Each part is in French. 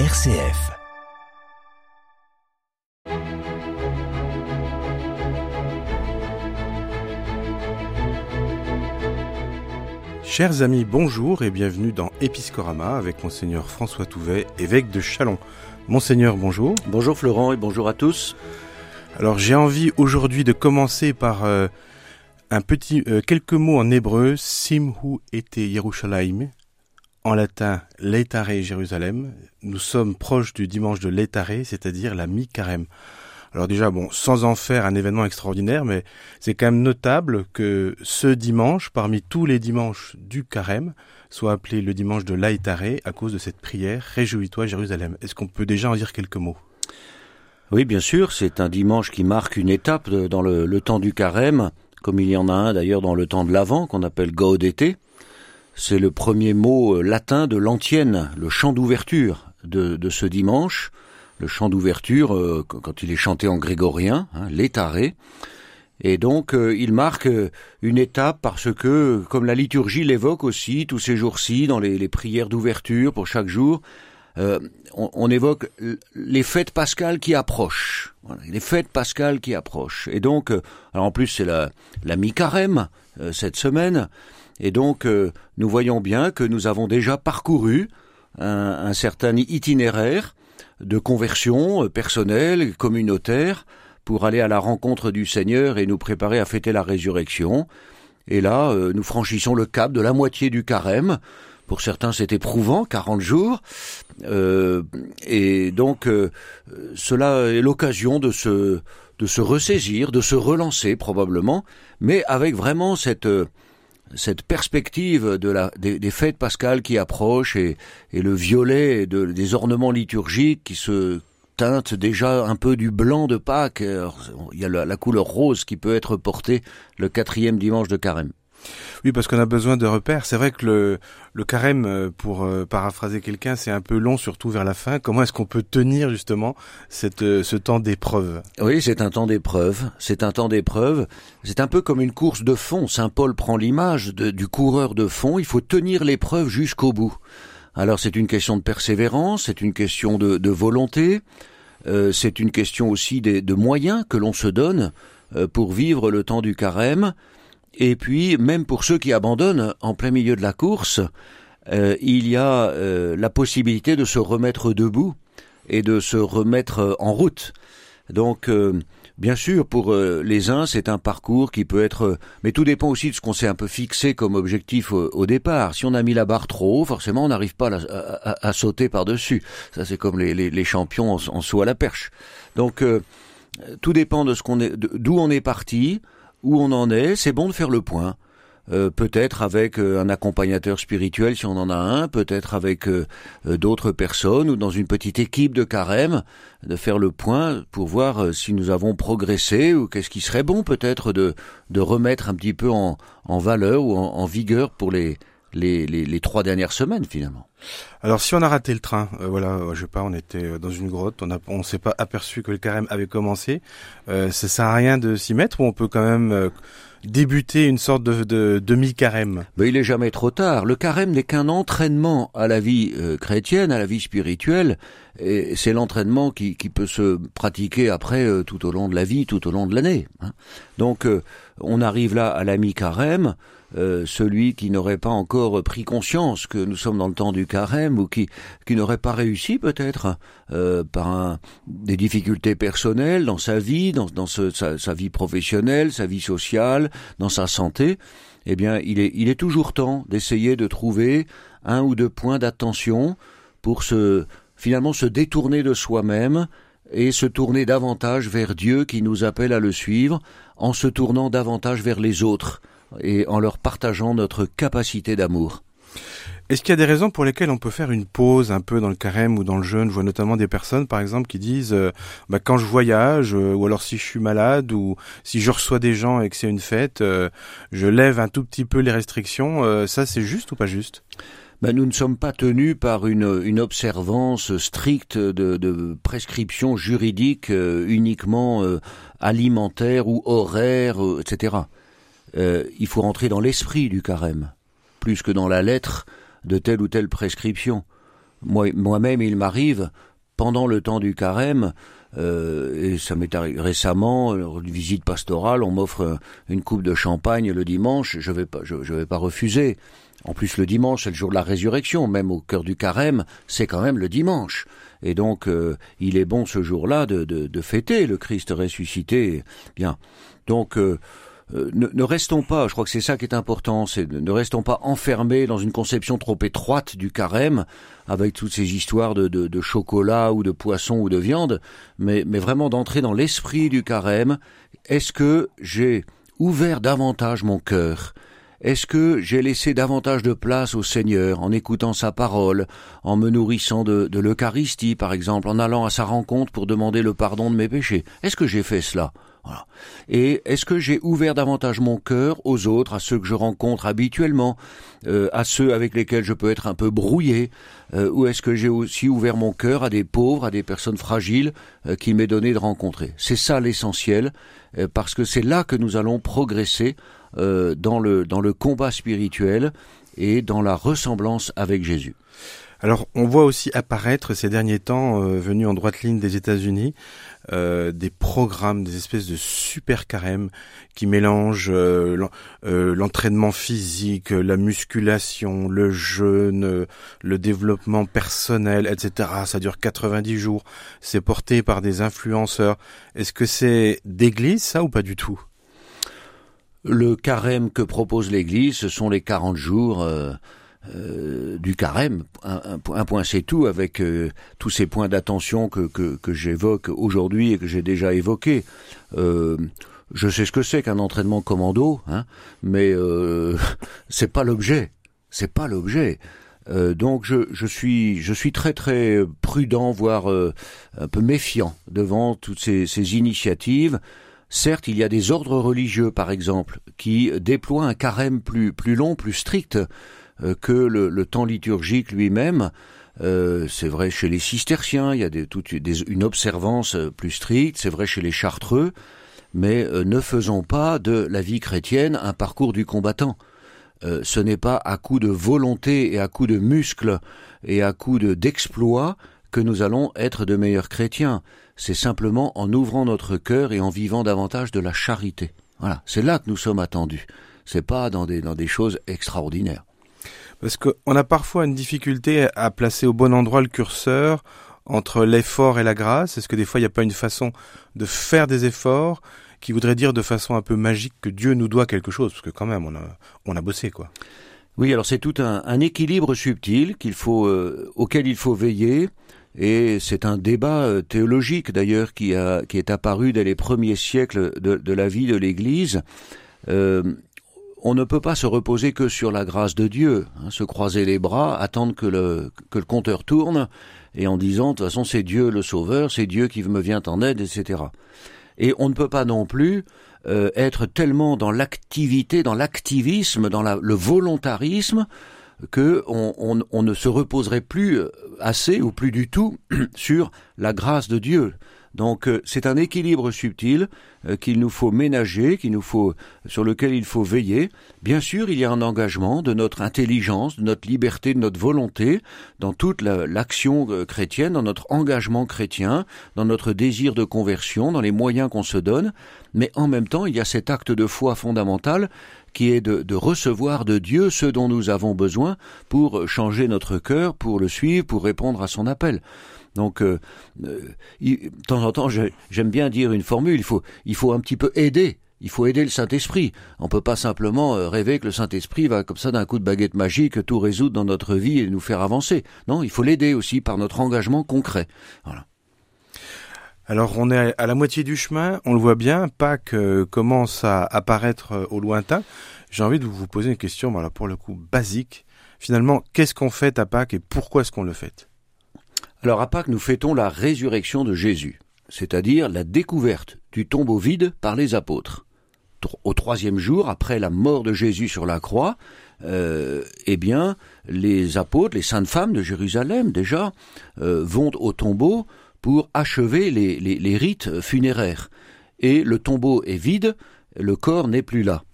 RCF. Chers amis, bonjour et bienvenue dans Episcorama avec Monseigneur François Touvet, évêque de Chalon. Monseigneur, bonjour. Bonjour Florent et bonjour à tous. Alors j'ai envie aujourd'hui de commencer par euh, un petit euh, quelques mots en hébreu, Simhu ete Yerushalayim, en latin Leitare Jérusalem. Nous sommes proches du dimanche de Leitare, c'est-à-dire la mi-carême. Alors déjà, bon, sans en faire un événement extraordinaire, mais c'est quand même notable que ce dimanche, parmi tous les dimanches du carême, soit appelé le dimanche de Laïtaré à cause de cette prière Réjouis-toi Jérusalem. Est-ce qu'on peut déjà en dire quelques mots? Oui, bien sûr, c'est un dimanche qui marque une étape dans le, temps du carême, comme il y en a un d'ailleurs dans le temps de l'Avent qu'on appelle Gaudete. C'est le premier mot euh, latin de l'antienne, le chant d'ouverture de, ce dimanche le chant d'ouverture euh, quand il est chanté en grégorien, hein, l'étaré. Et donc euh, il marque une étape parce que, comme la liturgie l'évoque aussi, tous ces jours-ci, dans les, prières d'ouverture pour chaque jour, on, évoque les fêtes pascales qui approchent. les fêtes pascales qui approchent. Et donc, alors en plus c'est la mi-carême cette semaine, et donc nous voyons bien que nous avons déjà parcouru un, certain itinéraire de conversion euh, personnelle, communautaire, pour aller à la rencontre du Seigneur et nous préparer à fêter la résurrection. Et là, euh, nous franchissons le cap de la moitié du carême. Pour certains, c'est éprouvant, 40 jours. Euh, et donc, cela est l'occasion se, de se ressaisir, de se relancer probablement, mais avec vraiment cette, cette perspective des, fêtes pascales qui approchent et, le violet de, des ornements liturgiques qui se teintent déjà un peu du blanc de Pâques. il y a la couleur rose qui peut être portée le quatrième dimanche de carême. Oui, parce qu'on a besoin de repères. C'est vrai que le, carême, euh, pour euh, paraphraser quelqu'un, c'est un peu long, surtout vers la fin. Comment est-ce qu'on peut tenir justement cette, euh, ce temps d'épreuve? Oui, c'est un temps d'épreuve. C'est un temps d'épreuve. C'est un peu comme une course de fond. Saint Paul prend l'image du coureur de fond. Il faut tenir l'épreuve jusqu'au bout. Alors c'est une question de persévérance, c'est une question de, volonté, c'est une question aussi de moyens que l'on se donne pour vivre le temps du carême. Et puis, même pour ceux qui abandonnent en plein milieu de la course, euh, il y a euh, la possibilité de se remettre debout et de se remettre en route. Donc, euh, bien sûr, pour les uns, c'est un parcours qui peut être... Mais tout dépend aussi de ce qu'on s'est un peu fixé comme objectif au, départ. Si on a mis la barre trop haut, forcément, on n'arrive pas à, sauter par-dessus. Ça, c'est comme les, champions en, en, à la perche. Donc, tout dépend de ce qu'on est, d'où on est parti où on en est, c'est bon de faire le point. Euh, peut-être avec euh, un accompagnateur spirituel si on en a un, peut-être avec euh, d'autres personnes ou dans une petite équipe de carême, de faire le point pour voir si nous avons progressé ou qu'est-ce qui serait bon peut-être de, de remettre un petit peu en, en valeur ou en, en vigueur pour les, les, les, les, trois dernières semaines finalement. Alors si on a raté le train, euh, voilà, je sais pas, on était dans une grotte, on a, on s'est pas aperçu que le carême avait commencé. Euh, ça sert à rien de s'y mettre ou on peut quand même euh, débuter une sorte de, de demi-carême? Mais il est jamais trop tard. Le carême n'est qu'un entraînement à la vie euh, chrétienne, à la vie spirituelle, et c'est l'entraînement qui, qui, peut se pratiquer après tout au long de la vie, tout au long de l'année. Hein. Donc on arrive là à la mi-carême. Euh, celui qui n'aurait pas encore pris conscience que nous sommes dans le temps du carême ou qui, qui n'aurait pas réussi peut-être euh, par un, des difficultés personnelles dans sa vie, dans, dans sa, sa, vie professionnelle, sa vie sociale, dans sa santé, eh bien il est, il est toujours temps d'essayer de trouver un ou deux points d'attention pour se finalement se détourner de soi-même et se tourner davantage vers Dieu qui nous appelle à le suivre en se tournant davantage vers les autres et en leur partageant notre capacité d'amour. Est-ce qu'il y a des raisons pour lesquelles on peut faire une pause un peu dans le carême ou dans le jeûne? Je vois notamment des personnes, par exemple, qui disent euh, bah, quand je voyage, euh, ou alors si je suis malade, ou si je reçois des gens et que c'est une fête, euh, je lève un tout petit peu les restrictions. ça, c'est juste ou pas juste? Ben, nous ne sommes pas tenus par une, une observance stricte de, de prescriptions juridiques uniquement alimentaires ou horaires, etc euh, il faut rentrer dans l'esprit du carême, plus que dans la lettre de telle ou telle prescription. moi, moi-même, il m'arrive pendant le temps du carême, euh, et ça m'est arrivé récemment, une visite pastorale, on m'offre une coupe de champagne le dimanche, je vais pas, je, vais pas refuser. En plus, le dimanche, c'est le jour de la résurrection, même au cœur du carême, c'est quand même le dimanche. Et donc, euh, il est bon ce jour-là de, de, de, fêter le Christ ressuscité. Bien. Donc, euh, euh, ne, restons pas, je crois que c'est ça qui est important, c'est ne restons pas enfermés dans une conception trop étroite du carême, avec toutes ces histoires de, chocolat ou de poisson ou de viande, mais, vraiment d'entrer dans l'esprit du carême. Est-ce que j'ai ouvert davantage mon cœur? Est-ce que j'ai laissé davantage de place au Seigneur en écoutant sa parole, en me nourrissant de l'Eucharistie par exemple, en allant à sa rencontre pour demander le pardon de mes péchés? Est-ce que j'ai fait cela? Et est-ce que j'ai ouvert davantage mon cœur aux autres, à ceux que je rencontre habituellement, euh, à ceux avec lesquels je peux être un peu brouillé, euh, ou est-ce que j'ai aussi ouvert mon cœur à des pauvres, à des personnes fragiles euh, qui m'est donné de rencontrer? C'est ça l'essentiel, parce que c'est là que nous allons progresser dans le dans le combat spirituel et dans la ressemblance avec Jésus. Alors, on voit aussi apparaître ces derniers temps, euh, venus en droite ligne des États-Unis, euh, des programmes, des espèces de super carèmes qui mélangent euh, l'entraînement physique, la musculation, le jeûne, le développement personnel, etc. Ça dure 90 jours. C'est porté par des influenceurs. Est-ce que c'est d'église, ça, ou pas du tout? Le carême que propose l'Église, ce sont les 40 jours euh, du carême. Un, point c'est tout avec euh, tous ces points d'attention que, que, j'évoque aujourd'hui et que j'ai déjà évoqués. Euh, je sais ce que c'est qu'un entraînement commando, hein, mais c'est pas l'objet. C'est pas l'objet. donc je, je, suis je suis très très prudent, voire un peu méfiant devant toutes ces, ces initiatives. Certes, il y a des ordres religieux, par exemple, qui déploient un carême plus plus long, plus strict. Euh, que le, temps liturgique lui-même. Euh, c'est vrai chez les cisterciens, il y a des, toute une observance euh, plus stricte, c'est vrai chez les chartreux, mais ne faisons pas de la vie chrétienne un parcours du combattant. ce n'est pas à coup de volonté et à coup de muscles et à coup de d'exploits que nous allons être de meilleurs chrétiens. C'est simplement en ouvrant notre cœur et en vivant davantage de la charité. Voilà, c'est là que nous sommes attendus. C'est pas dans des, dans des choses extraordinaires. Parce qu'on a parfois une difficulté à placer au bon endroit le curseur entre l'effort et la grâce. Est-ce que des fois il n'y a pas une façon de faire des efforts qui voudrait dire de façon un peu magique que Dieu nous doit quelque chose? Parce que quand même, on a, on a bossé, quoi. Oui, alors c'est tout un, équilibre subtil qu'il faut, euh, auquel il faut veiller. Et c'est un débat euh, théologique d'ailleurs qui, a, qui est apparu dès les premiers siècles de, de la vie de l'Église. Euh, on ne peut pas se reposer que sur la grâce de Dieu, hein, se croiser les bras, attendre que le, compteur tourne, et en disant, de toute façon, c'est Dieu le sauveur, c'est Dieu qui me vient en aide, etc. Et on ne peut pas non plus euh, être tellement dans l'activité, dans l'activisme, dans le volontarisme, que on, ne se reposerait plus assez ou plus du tout sur la grâce de Dieu. Donc euh, c'est un équilibre subtil euh, qu'il nous faut ménager, qu'il nous faut sur lequel il faut veiller. Bien sûr, il y a un engagement de notre intelligence, de notre liberté, de notre volonté dans toute l'action euh, chrétienne, dans notre engagement chrétien, dans notre désir de conversion, dans les moyens qu'on se donne, mais en même temps, il y a cet acte de foi fondamental qui est de, de, recevoir de Dieu ce dont nous avons besoin pour changer notre cœur, pour le suivre, pour répondre à son appel. Donc, euh, euh, de temps en temps, j'aime bien dire une formule, il faut, il faut un petit peu aider. Il faut aider le Saint-Esprit. On peut pas simplement euh, rêver que le Saint-Esprit va, comme ça, d'un coup de baguette magique, tout résoudre dans notre vie et nous faire avancer. Non, il faut l'aider aussi par notre engagement concret. Alors on est à la moitié du chemin, on le voit bien, Pâques commence à apparaître au lointain. J'ai envie de vous poser une question, voilà, pour le coup basique. Finalement, qu'est-ce qu'on fait à Pâques et pourquoi est-ce qu'on le fait? Alors à Pâques, nous fêtons la résurrection de Jésus, c'est-à-dire la découverte du tombeau vide par les apôtres. Au troisième jour, après la mort de Jésus sur la croix, euh, eh bien, les apôtres, les saintes femmes de Jérusalem déjà, euh, vont au tombeau pour achever les, rites funéraires. Et le tombeau est vide, le corps n'est plus là.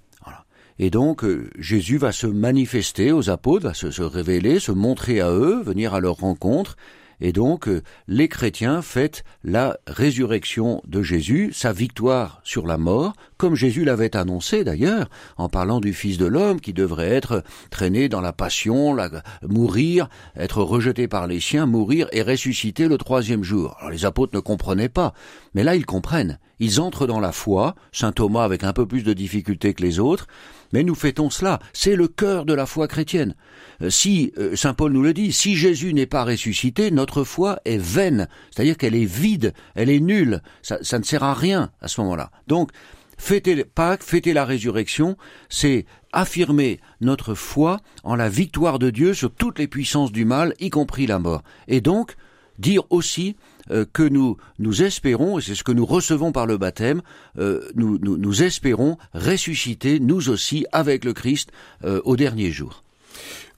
Et donc Jésus va se manifester aux apôtres, va se révéler, se montrer à eux, venir à leur rencontre, et donc, euh, les chrétiens fêtent la résurrection de Jésus, sa victoire sur la mort, comme Jésus l'avait annoncé d'ailleurs, en parlant du Fils de l'homme qui devrait être traîné dans la passion, mourir, être rejeté par les siens, mourir et ressusciter le troisième jour. Alors les apôtres ne comprenaient pas, mais là ils comprennent. Ils entrent dans la foi, saint Thomas avec un peu plus de difficulté que les autres, mais nous fêtons cela, c'est le cœur de la foi chrétienne. Euh, si, euh, Saint Paul nous le dit, si Jésus n'est pas ressuscité, notre foi est vaine, c'est-à-dire qu'elle est vide, elle est nulle, ça, ça ne sert à rien à ce moment-là. Donc, fêter Pâques, fêter la résurrection, c'est affirmer notre foi en la victoire de Dieu sur toutes les puissances du mal, y compris la mort. Et donc, dire aussi euh, que nous nous espérons, et c'est ce que nous recevons par le baptême, euh, nous, nous, espérons ressusciter nous aussi avec le Christ euh, au dernier jour.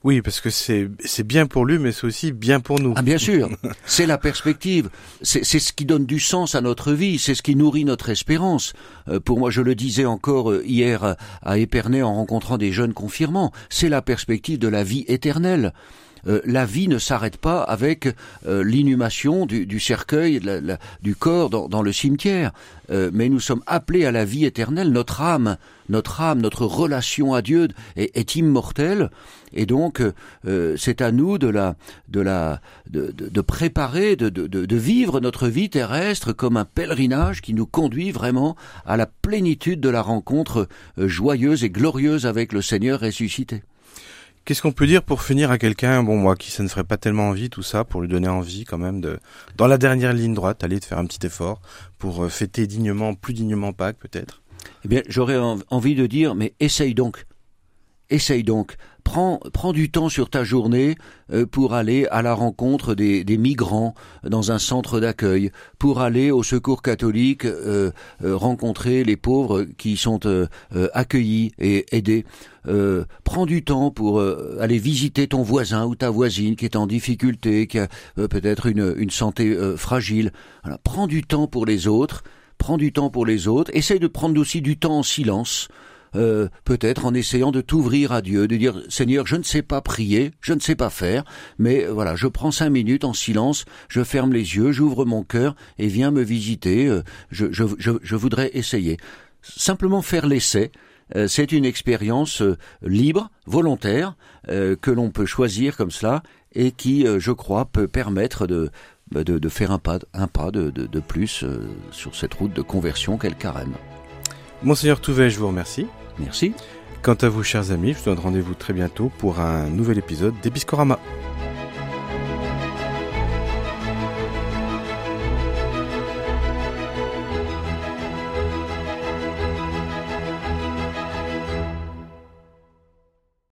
Oui, parce que c'est c'est bien pour lui, mais c'est aussi bien pour nous. Ah bien sûr, c'est la perspective, c'est c'est ce qui donne du sens à notre vie, c'est ce qui nourrit notre espérance. pour moi, je le disais encore hier à Épernay en rencontrant des jeunes confirmants, c'est la perspective de la vie éternelle. Euh, la vie ne s'arrête pas avec euh, l'inhumation du, cercueil, du corps dans, le cimetière, euh, mais nous sommes appelés à la vie éternelle. Notre âme, notre âme, notre relation à Dieu est, immortelle, et donc c'est à nous de la, de la, de, préparer, de, de vivre notre vie terrestre comme un pèlerinage qui nous conduit vraiment à la plénitude de la rencontre joyeuse et glorieuse avec le Seigneur ressuscité. Qu'est-ce qu'on peut dire pour finir à quelqu'un, bon moi qui ça ne ferait pas tellement envie tout ça, pour lui donner envie quand même de, dans la dernière ligne droite, aller de faire un petit effort pour euh, fêter dignement, plus dignement Pâques peut-être? Eh bien j'aurais envie de dire, mais essaye donc, essaye donc, prends, du temps sur ta journée euh, pour aller à la rencontre des, migrants dans un centre d'accueil, pour aller au secours catholique euh, euh, rencontrer les pauvres qui sont accueillis et aidés. prends du temps pour aller visiter ton voisin ou ta voisine qui est en difficulté, qui a peut-être une, une santé fragile. Prends du temps pour les autres, prends du temps pour les autres, essaye de prendre aussi du temps en silence. Euh, peut-être en essayant de t'ouvrir à Dieu, de dire Seigneur, je ne sais pas prier, je ne sais pas faire, mais voilà, je prends cinq minutes en silence, je ferme les yeux, j'ouvre mon cœur et viens me visiter. Euh, je, je, je, voudrais essayer. Simplement faire l'essai. Euh, c'est une expérience libre, volontaire, que l'on peut choisir comme cela et qui, je crois, peut permettre de, de, de faire un pas, un pas de, de, plus sur cette route de conversion qu'est le carême. Monseigneur Touvet, je vous remercie. Merci. Quant à vous, chers amis, je vous donne rendez-vous très bientôt pour un nouvel épisode d'Episcorama.